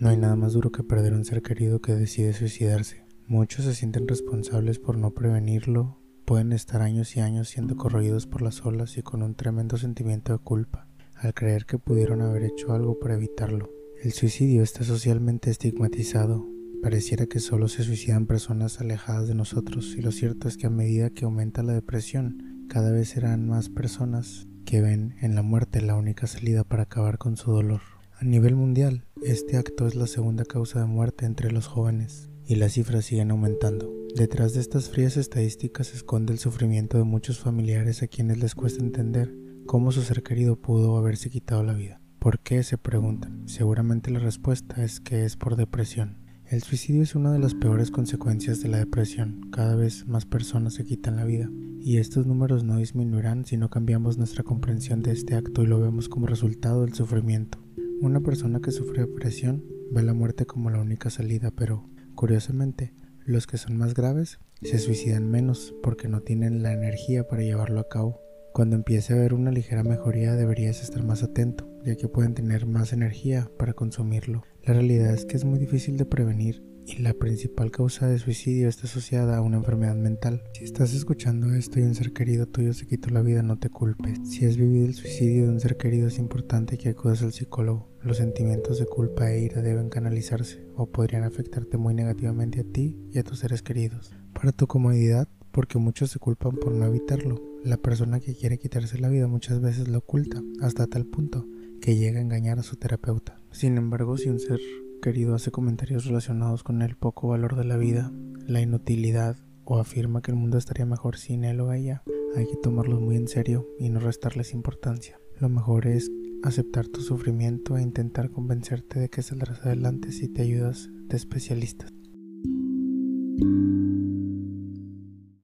No hay nada más duro que perder un ser querido que decide suicidarse. Muchos se sienten responsables por no prevenirlo, pueden estar años y años siendo corroídos por las olas y con un tremendo sentimiento de culpa, al creer que pudieron haber hecho algo para evitarlo. El suicidio está socialmente estigmatizado. Pareciera que solo se suicidan personas alejadas de nosotros y lo cierto es que a medida que aumenta la depresión, cada vez serán más personas que ven en la muerte la única salida para acabar con su dolor. A nivel mundial, este acto es la segunda causa de muerte entre los jóvenes y las cifras siguen aumentando. Detrás de estas frías estadísticas se esconde el sufrimiento de muchos familiares a quienes les cuesta entender cómo su ser querido pudo haberse quitado la vida. ¿Por qué? se preguntan. Seguramente la respuesta es que es por depresión. El suicidio es una de las peores consecuencias de la depresión. Cada vez más personas se quitan la vida. Y estos números no disminuirán si no cambiamos nuestra comprensión de este acto y lo vemos como resultado del sufrimiento. Una persona que sufre depresión ve la muerte como la única salida, pero, curiosamente, los que son más graves se suicidan menos porque no tienen la energía para llevarlo a cabo. Cuando empiece a haber una ligera mejoría deberías estar más atento, ya que pueden tener más energía para consumirlo. La realidad es que es muy difícil de prevenir y la principal causa de suicidio está asociada a una enfermedad mental. Si estás escuchando esto y un ser querido tuyo se quitó la vida, no te culpes. Si has vivido el suicidio de un ser querido, es importante que acudas al psicólogo. Los sentimientos de culpa e ira deben canalizarse o podrían afectarte muy negativamente a ti y a tus seres queridos. Para tu comodidad, porque muchos se culpan por no evitarlo. La persona que quiere quitarse la vida muchas veces lo oculta, hasta tal punto que llega a engañar a su terapeuta. Sin embargo, si un ser querido hace comentarios relacionados con el poco valor de la vida, la inutilidad o afirma que el mundo estaría mejor sin él o ella, hay que tomarlos muy en serio y no restarles importancia. Lo mejor es aceptar tu sufrimiento e intentar convencerte de que saldrás adelante si te ayudas de especialistas.